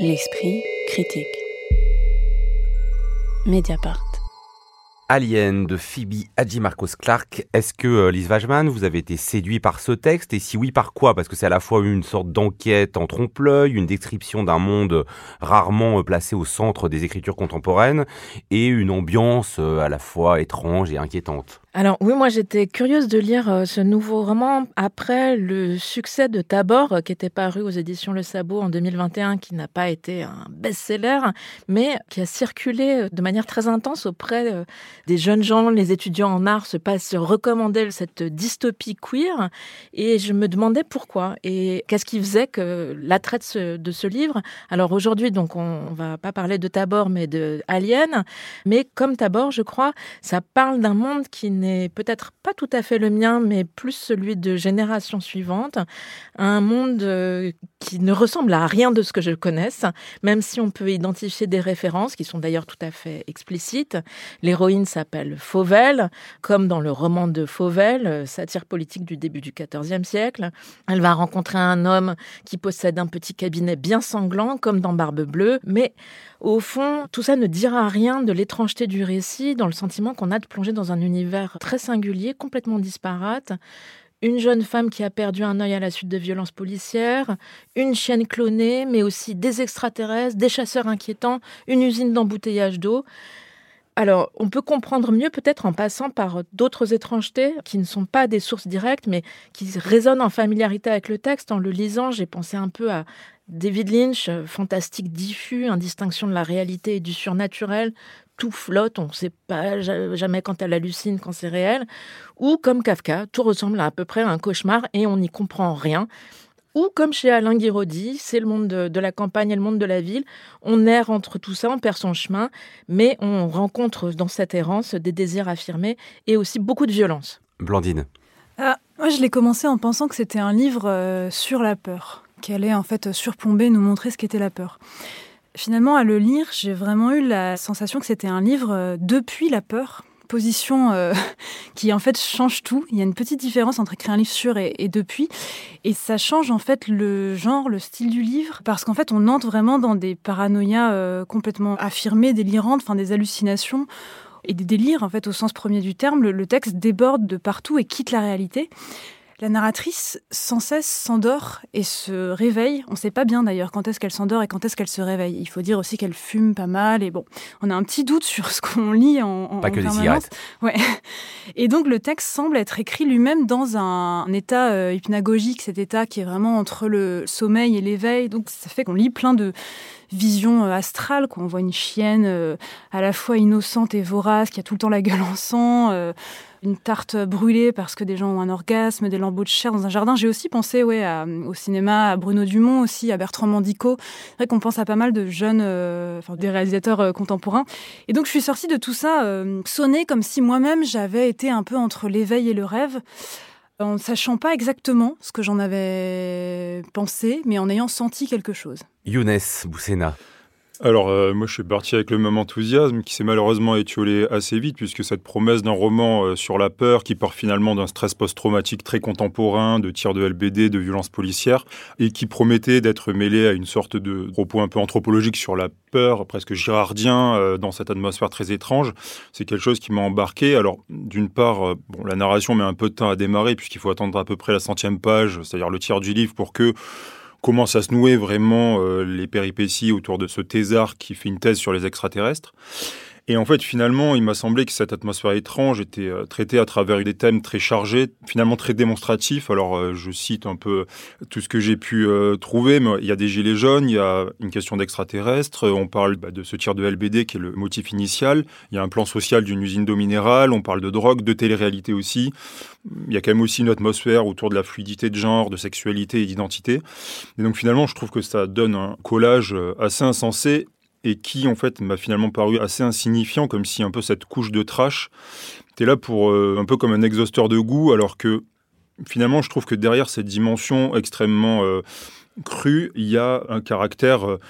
L'esprit critique. Mediapart. Alien de Phoebe Hadjimarcos Clark. Est-ce que euh, Lise Wajman, vous avez été séduit par ce texte? Et si oui, par quoi? Parce que c'est à la fois une sorte d'enquête en trompe-l'œil, une description d'un monde rarement euh, placé au centre des écritures contemporaines, et une ambiance euh, à la fois étrange et inquiétante. Alors oui, moi j'étais curieuse de lire euh, ce nouveau roman après le succès de Tabor euh, qui était paru aux éditions Le Sabot en 2021, qui n'a pas été un best-seller, mais qui a circulé euh, de manière très intense auprès des jeunes gens, les étudiants en art se passent recommander cette dystopie queer et je me demandais pourquoi et qu'est-ce qui faisait que l'attrait de ce, de ce livre? Alors aujourd'hui, donc on, on va pas parler de Tabor mais de Alien, mais comme Tabor, je crois, ça parle d'un monde qui n'est peut-être pas tout à fait le mien, mais plus celui de génération suivante. Un monde euh, qui ne ressemble à rien de ce que je connaisse, même si on peut identifier des références qui sont d'ailleurs tout à fait explicites. L'héroïne s'appelle Fauvel, comme dans le roman de Fauvel, euh, satire politique du début du XIVe siècle. Elle va rencontrer un homme qui possède un petit cabinet bien sanglant, comme dans Barbe Bleue, mais au fond, tout ça ne dira rien de l'étrangeté du récit, dans le sentiment qu'on a de plonger dans un univers très singulier, complètement disparate. Une jeune femme qui a perdu un œil à la suite de violences policières, une chienne clonée, mais aussi des extraterrestres, des chasseurs inquiétants, une usine d'embouteillage d'eau. Alors, on peut comprendre mieux peut-être en passant par d'autres étrangetés qui ne sont pas des sources directes, mais qui résonnent en familiarité avec le texte. En le lisant, j'ai pensé un peu à David Lynch, fantastique diffus, indistinction de la réalité et du surnaturel, tout flotte, on ne sait pas jamais quand elle hallucine, quand c'est réel. Ou comme Kafka, tout ressemble à, peu près à un cauchemar et on n'y comprend rien. Ou comme chez Alain Guiraudy, c'est le monde de, la campagne et le monde de la ville. On erre entre tout ça, on perd son chemin, mais on rencontre dans cette errance des désirs affirmés et aussi beaucoup de violence. Blandine. Ah, moi, je l'ai commencé en pensant que c'était un livre euh, sur la peur, qui allait en fait surplomber, nous montrer ce qu'était la peur. Finalement, à le lire, j'ai vraiment eu la sensation que c'était un livre euh, depuis la peur, position euh, qui en fait change tout. Il y a une petite différence entre écrire un livre sur et, depuis, et ça change en fait le genre, le style du livre, parce qu'en fait on entre vraiment dans des paranoïas euh, complètement affirmées, délirantes, enfin des hallucinations et des délires en fait au sens premier du terme. le texte déborde de partout et quitte la réalité. La narratrice, sans cesse, s'endort et se réveille. On ne sait pas bien d'ailleurs quand est-ce qu'elle s'endort et quand est-ce qu'elle se réveille. Il faut dire aussi qu'elle fume pas mal et bon, on a un petit doute sur ce qu'on lit en, en Pas que des cigarettes. Ouais. Et donc le texte semble être écrit lui-même dans un, état euh, hypnagogique, cet état qui est vraiment entre le sommeil et l'éveil. Donc ça fait qu'on lit plein de visions euh, astrales. Quoi. On voit une chienne euh, à la fois innocente et vorace qui a tout le temps la gueule en sang une tarte brûlée parce que des gens ont un orgasme, des lambeaux de chair dans un jardin. J'ai aussi pensé ouais, au cinéma, à Bruno Dumont aussi, à Bertrand Mandico. C'est vrai qu'on pense à pas mal de jeunes, euh, enfin, des réalisateurs euh, contemporains. Et donc je suis sortie de tout ça euh, sonné comme si moi-même j'avais été un peu entre l'éveil et le rêve en ne sachant pas exactement ce que j'en avais pensé, mais en ayant senti quelque chose. Younes Boussena alors, euh, moi, je suis parti avec le même enthousiasme qui s'est malheureusement étiolé assez vite, puisque cette promesse d'un roman euh, sur la peur, qui part finalement d'un stress post-traumatique très contemporain, de tirs de LBD, de violences policières, et qui promettait d'être mêlé à une sorte de propos un peu anthropologique sur la peur, presque girardien, euh, dans cette atmosphère très étrange, c'est quelque chose qui m'a embarqué. Alors, d'une part, la narration met un peu de temps à démarrer, puisqu'il faut attendre à peu près la centième page, c'est-à-dire le tiers du livre, pour que commence à se nouer vraiment euh, les péripéties autour de ce thésard qui fait une thèse sur les extraterrestres. Et en fait, finalement, il m'a semblé que cette atmosphère étrange était euh, traitée à travers des thèmes très chargés, finalement très démonstratifs. Alors, euh, je cite un peu tout ce que j'ai pu euh, trouver, il y a des gilets jaunes, il y a une question d'extraterrestres, on parle bah, de ce tir de LBD qui est le motif initial, il y a un plan social d'une usine d'eau minérale, on parle de drogue, de télé-réalité aussi. Il y a quand même aussi une atmosphère autour de la fluidité de genre, de sexualité et d'identité. Et donc, finalement, je trouve que ça donne un collage assez insensé et qui en fait m'a finalement paru assez insignifiant, comme si un peu cette couche de trash était là pour euh, un peu comme un exhausteur de goût, alors que finalement je trouve que derrière cette dimension extrêmement euh, crue, il y a un caractère euh,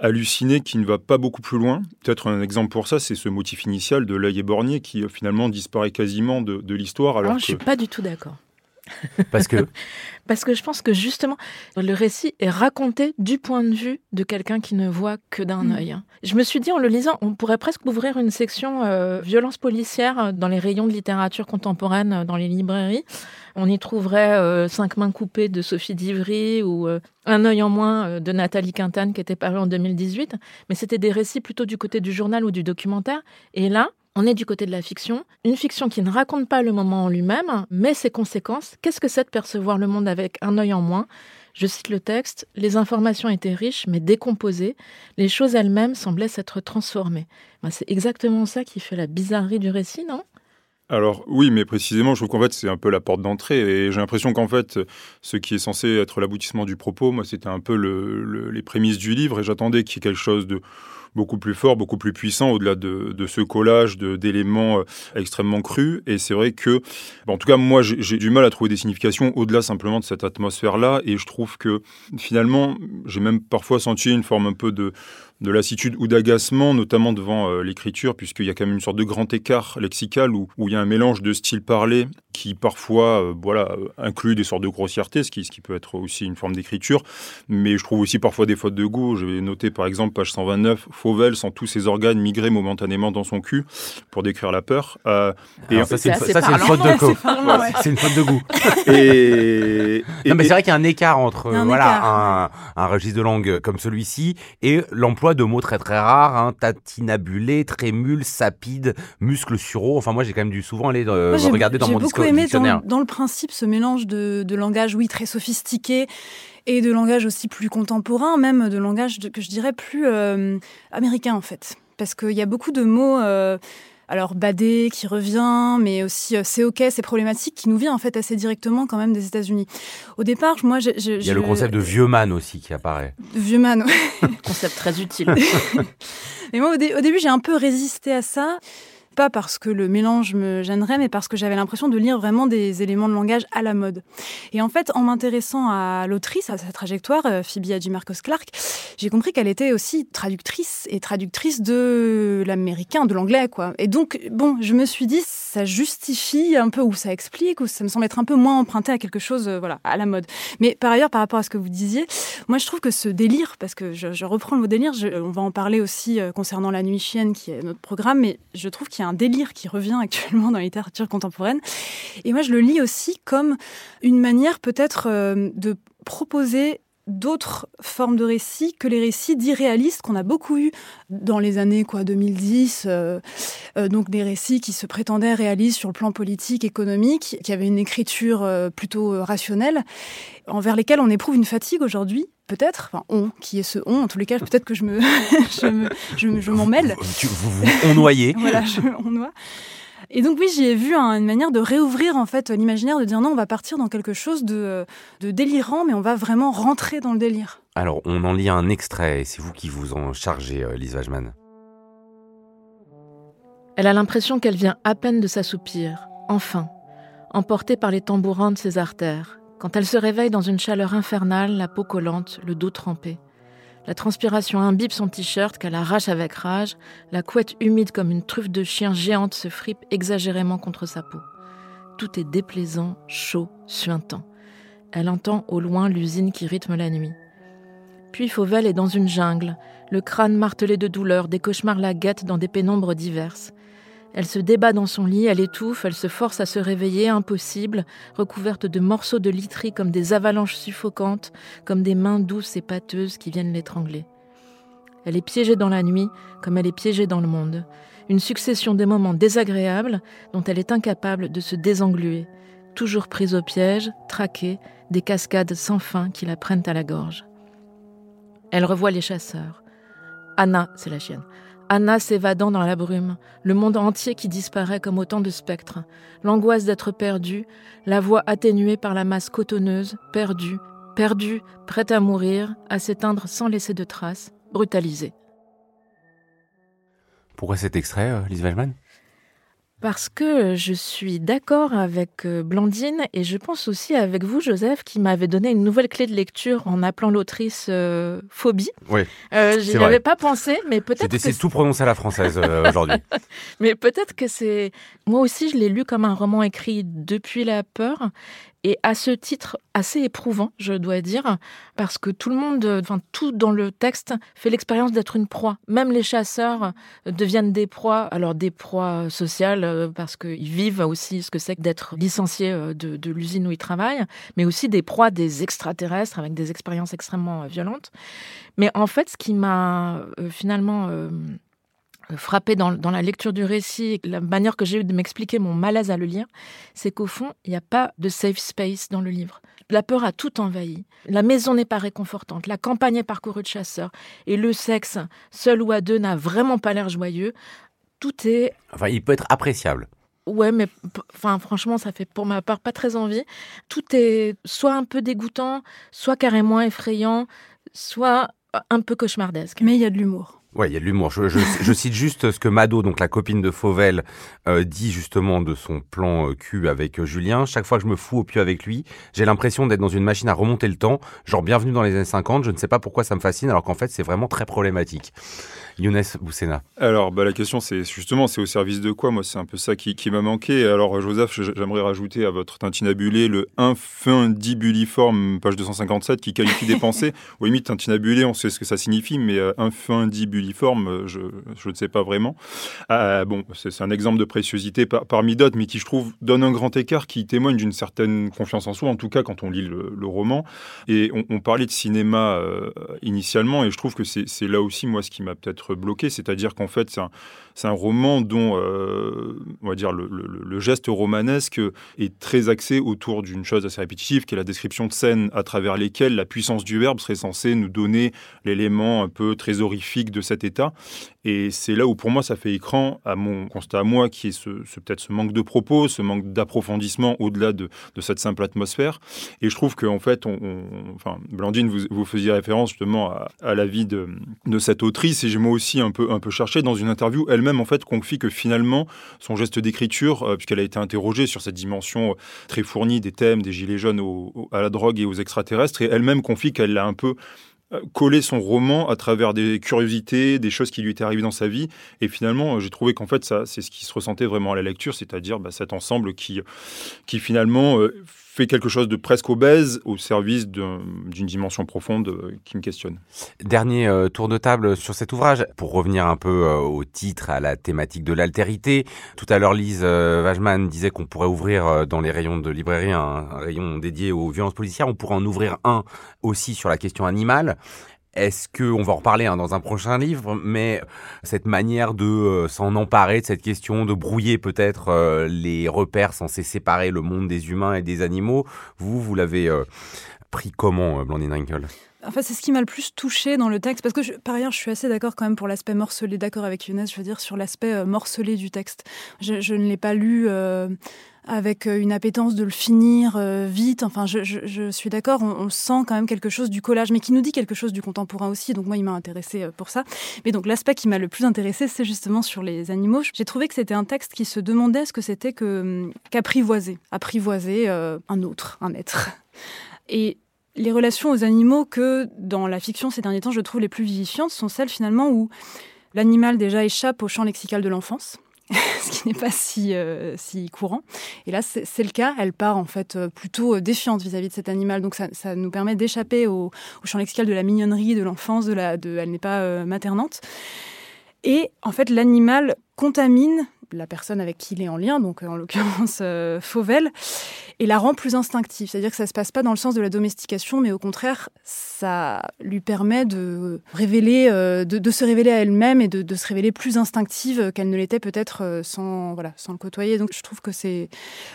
halluciné qui ne va pas beaucoup plus loin. Peut-être un exemple pour ça, c'est ce motif initial de l'œil éborgné qui finalement disparaît quasiment de, l'histoire. Alors je ne suis pas du tout d'accord. Parce que Parce que je pense que justement, le récit est raconté du point de vue de quelqu'un qui ne voit que d'un Mm. œil. Je me suis dit en le lisant, on pourrait presque ouvrir une section euh, violence policière dans les rayons de littérature contemporaine euh, dans les librairies. On y trouverait euh, Cinq mains coupées de Sophie Divry ou euh, Un œil en moins de Nathalie Quintane qui était paru en 2018. Mais c'était des récits plutôt du côté du journal ou du documentaire. Et là, on est du côté de la fiction, une fiction qui ne raconte pas le moment en lui-même, mais ses conséquences. Qu'est-ce que c'est de percevoir le monde avec un œil en moins? Je cite le texte, les informations étaient riches mais décomposées, les choses elles-mêmes semblaient s'être transformées. Ben, c'est exactement ça qui fait la bizarrerie du récit, non? Alors oui, mais précisément, je trouve qu'en fait c'est un peu la porte d'entrée. Et j'ai l'impression qu'en fait ce qui est censé être l'aboutissement du propos, moi c'était un peu le- le- les prémices du livre. Et j'attendais qu'il y ait quelque chose de beaucoup plus fort, beaucoup plus puissant au-delà de, ce collage d'éléments euh, extrêmement crus. Et c'est vrai que, bon, en tout cas moi j'ai du mal à trouver des significations au-delà simplement de cette atmosphère-là et je trouve que finalement j'ai même parfois senti une forme un peu de de lassitude ou d'agacement, notamment devant euh, l'écriture, puisqu'il y a quand même une sorte de grand écart lexical où, où il y a un mélange de style parlé qui parfois euh, voilà, euh, inclut des sortes de grossièreté, ce qui, ce qui peut être aussi une forme d'écriture, mais je trouve aussi parfois des fautes de goût. Je vais noter par exemple page 129, Fauvel sent tous ses organes migrer momentanément dans son cul pour décrire la peur. Euh, et, ça, c'est une, une faute de co. c'est parlant, ouais. C'est une faute de goût. et, c'est vrai qu'il y a un écart entre un voilà écart. un, un registre de langue comme celui-ci et l'emploi de mots très très rares, hein, tatinabulé, trémule, sapide, muscle sureau. Enfin, moi, j'ai quand même dû souvent aller euh, Moi, j'ai- regarder dans j'ai mon beaucoup disco- aimé dictionnaire. dans, dans le principe ce mélange de, de langage, oui, très sophistiqué et de langage aussi plus contemporain, même de langage de- que je dirais plus euh, américain en fait. Parce qu'il y a beaucoup de mots, euh, alors badé qui revient, mais aussi euh, c'est ok, c'est problématique, qui nous vient en fait assez directement quand même des États-Unis. Au départ, moi, j'ai- j'ai- Il y a le concept de vieux man aussi qui apparaît. de vieux man. ouais. Concept très utile. Mais moi, au, dé- au début, j'ai un peu résisté à ça. Pas parce que le mélange me gênerait, mais parce que j'avais l'impression de lire vraiment des éléments de langage à la mode. Et en fait, en m'intéressant à l'autrice, à sa trajectoire, euh, Phoebe Hadjimarkos Clark, j'ai compris qu'elle était aussi traductrice et traductrice de l'américain, de l'anglais, quoi. Et donc, bon, je me suis dit, ça justifie un peu, ou ça explique, ou ça me semble être un peu moins emprunté à quelque chose, euh, voilà, à la mode. Mais par ailleurs, par rapport à ce que vous disiez, moi, je trouve que ce délire, parce que je, reprends le mot délire, on va en parler aussi euh, concernant La Nuit Chienne, qui est notre programme, mais je trouve qu'il y a un délire qui revient actuellement dans la littérature contemporaine. Et moi, je le lis aussi comme une manière peut-être euh, de proposer d'autres formes de récits que les récits dits réalistes qu'on a beaucoup eu dans les années quoi 2010 euh, euh, donc des récits qui se prétendaient réalistes sur le plan politique économique qui avaient une écriture plutôt rationnelle envers lesquels on éprouve une fatigue aujourd'hui peut-être enfin on qui est ce on en tous les cas peut-être que je me je me- je me- je m'en mêle Vous, vous vous onnoyez. voilà, je, on noie. Et donc oui, j'y ai vu un- une manière de réouvrir en fait l'imaginaire, de dire non, on va partir dans quelque chose de, de délirant, mais on va vraiment rentrer dans le délire. Alors, on en lit un extrait et c'est vous qui vous en chargez, euh, Lise Wajman. Elle a l'impression qu'elle vient à peine de s'assoupir, enfin, emportée par les tambourins de ses artères, quand elle se réveille dans une chaleur infernale, la peau collante, le dos trempé. La transpiration imbibe son t-shirt qu'elle arrache avec rage, la couette humide comme une truffe de chien géante se fripe exagérément contre sa peau. Tout est déplaisant, chaud, suintant. Elle entend au loin l'usine qui rythme la nuit. Puis Fauvel est dans une jungle, le crâne martelé de douleur, des cauchemars la guettent dans des pénombres diverses. Elle se débat dans son lit, elle étouffe, elle se force à se réveiller, impossible, recouverte de morceaux de literie comme des avalanches suffocantes, comme des mains douces et pâteuses qui viennent l'étrangler. Elle est piégée dans la nuit, comme elle est piégée dans le monde. Une succession de moments désagréables dont elle est incapable de se désengluer, toujours prise au piège, traquée, des cascades sans fin qui la prennent à la gorge. Elle revoit les chasseurs. Anna, c'est la chienne. Anna s'évadant dans la brume, le monde entier qui disparaît comme autant de spectres, l'angoisse d'être perdue, la voix atténuée par la masse cotonneuse, perdue, perdue, prête à mourir, à s'éteindre sans laisser de traces, brutalisée. Pourquoi cet extrait, euh, Lise Wajman Parce que je suis d'accord avec euh, Blandine et je pense aussi avec vous, Joseph, qui m'avait donné une nouvelle clé de lecture en appelant l'autrice euh, Phobie. Oui, Euh, J'y c'est avais pas pensé, mais peut-être de tout prononcer à la française euh, aujourd'hui. Mais peut-être que c'est. Moi aussi, je l'ai lu comme un roman écrit depuis la peur. Et à ce titre, assez éprouvant, je dois dire, parce que tout le monde, enfin tout dans le texte fait l'expérience d'être une proie. Même les chasseurs deviennent des proies, alors des proies sociales, euh, parce qu'ils vivent aussi ce que c'est que d'être licenciés euh, de, de l'usine où ils travaillent, mais aussi des proies des extraterrestres avec des expériences extrêmement violentes. Mais en fait, ce qui m'a finalement frappé dans, dans, la lecture du récit, la manière que j'ai eu de m'expliquer mon malaise à le lire, c'est qu'au fond, il n'y a pas de safe space dans le livre. La peur a tout envahi. La maison n'est pas réconfortante. La campagne est parcourue de chasseurs. Et le sexe, seul ou à deux, n'a vraiment pas l'air joyeux. Tout est. Enfin, il peut être appréciable. Ouais, mais enfin, franchement, ça fait pour ma part pas très envie. Tout est soit un peu dégoûtant, soit carrément effrayant, soit un peu cauchemardesque. Mais il y a de l'humour. Ouais, il y a de l'humour. Je, je, je, cite juste ce que Mado, donc la copine de Fauvel, euh, dit justement de son plan euh, cul avec euh, Julien. Chaque fois que je me fous au pieu avec lui, j'ai l'impression d'être dans une machine à remonter le temps. Genre bienvenue dans les années 50. Je ne sais pas pourquoi ça me fascine, alors qu'en fait c'est vraiment très problématique. Younes Boussena. Alors, bah, la question, c'est justement, c'est au service de quoi? Moi, c'est un peu ça qui, qui m'a manqué. Alors, Joseph, j'aimerais rajouter à votre tintinabulé le infundibuliforme, page 257, qui qualifie des pensées. Au limite, tintinabulé, on sait ce que ça signifie, mais euh, infundibuliforme, je, je ne sais pas vraiment. Euh, bon, c'est un exemple de préciosité par, parmi d'autres, mais qui, je trouve, donne un grand écart qui témoigne d'une certaine confiance en soi, en tout cas quand on lit le, le roman. Et on, on, parlait de cinéma euh, initialement, et je trouve que c'est là aussi, moi, ce qui m'a peut-être bloqué, c'est-à-dire qu'en fait, c'est un, un, roman dont, euh, on va dire, le, le, geste romanesque est très axé autour d'une chose assez répétitive, qui est la description de scènes à travers lesquelles la puissance du verbe serait censée nous donner l'élément un peu très horrifique de cet état. Et c'est là où, pour moi, ça fait écran à mon constat à moi, qui est ce, peut-être ce manque de propos, ce manque d'approfondissement au-delà de, cette simple atmosphère. Et je trouve qu'en fait, enfin, Blandine, vous, faisiez référence justement à, à la vie de, cette autrice, et j'ai moi aussi un peu, cherché dans une interview elle-même en fait confie que finalement son geste d'écriture, euh, puisqu'elle a été interrogée sur cette dimension euh, très fournie des thèmes des gilets jaunes à la drogue et aux extraterrestres, et elle-même confie qu'elle l'a un peu coller son roman à travers des curiosités, des choses qui lui étaient arrivées dans sa vie. Et finalement, j'ai trouvé qu'en fait, ça, c'est ce qui se ressentait vraiment à la lecture, c'est-à-dire bah, cet ensemble qui, qui finalement euh, fait quelque chose de presque obèse au service d'une dimension profonde euh, qui me questionne. Dernier euh, tour de table sur cet ouvrage, pour revenir un peu euh, au titre, à la thématique de l'altérité. Tout à l'heure, Lise Wajman disait qu'on pourrait ouvrir dans les rayons de librairie un rayon dédié aux violences policières. On pourrait en ouvrir un aussi sur la question animale. Est-ce que, on va en reparler hein, dans un prochain livre, mais cette manière de euh, s'en emparer de cette question, de brouiller peut-être euh, les repères censés séparer le monde des humains et des animaux, vous, vous l'avez euh, pris comment, Blandine Rinkel? Enfin, c'est ce qui m'a le plus touché dans le texte, parce que par ailleurs, je suis assez d'accord quand même pour l'aspect morcelé, d'accord avec Younes, je veux dire, sur l'aspect morcelé du texte. Je ne l'ai pas lu avec euh, une appétence de le finir euh, vite. Enfin, je, suis d'accord, on, sent quand même quelque chose du collage, mais qui nous dit quelque chose du contemporain aussi. Donc moi, il m'a intéressé euh, pour ça. Mais donc l'aspect qui m'a le plus intéressé, c'est justement sur les animaux. J'ai trouvé que c'était un texte qui se demandait ce que c'était hum, qu'apprivoiser, apprivoiser un autre, un être. Et les relations aux animaux que dans la fiction ces derniers temps, je trouve les plus vivifiantes sont celles finalement où l'animal déjà échappe au champ lexical de l'enfance ce qui n'est pas si, euh, si courant. Et là, c'est le cas. Elle part en fait euh, plutôt euh, défiante vis-à-vis -vis de cet animal. Donc ça, ça nous permet d'échapper au, champ lexical de la mignonnerie, de l'enfance, de la, de, elle n'est pas maternante. Et en fait, l'animal contamine la personne avec qui il est en lien, donc en l'occurrence euh, Fauvel, et la rend plus instinctive. C'est-à-dire que ça ne se passe pas dans le sens de la domestication, mais au contraire, ça lui permet de, révéler, euh, de, se révéler à elle-même et de, se révéler plus instinctive qu'elle ne l'était peut-être euh, sans, voilà, sans le côtoyer. Donc je trouve que c'est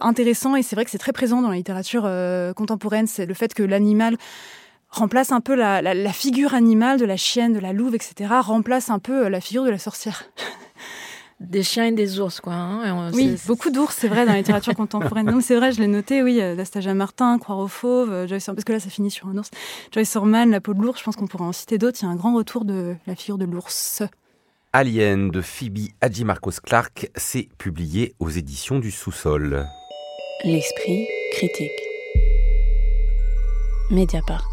intéressant et c'est vrai que c'est très présent dans la littérature euh, contemporaine, c'est le fait que l'animal remplace un peu la, la, figure animale de la chienne, de la louve, etc., remplace un peu la figure de la sorcière. des chiens et des ours, quoi. Hein. Oui, beaucoup d'ours, c'est vrai, dans la littérature contemporaine. Non, c'est vrai, je l'ai noté, oui, d'Astagia Martin, Croire aux fauves, euh, Joyce parce que là, ça finit sur un ours. Joyce Orman, La peau de l'ours, je pense qu'on pourrait en citer d'autres. Il y a un grand retour de la figure de l'ours. Alien de Phoebe Hadji Marcos Clark, c'est publié aux éditions du Sous-sol. L'esprit critique. Mediapart.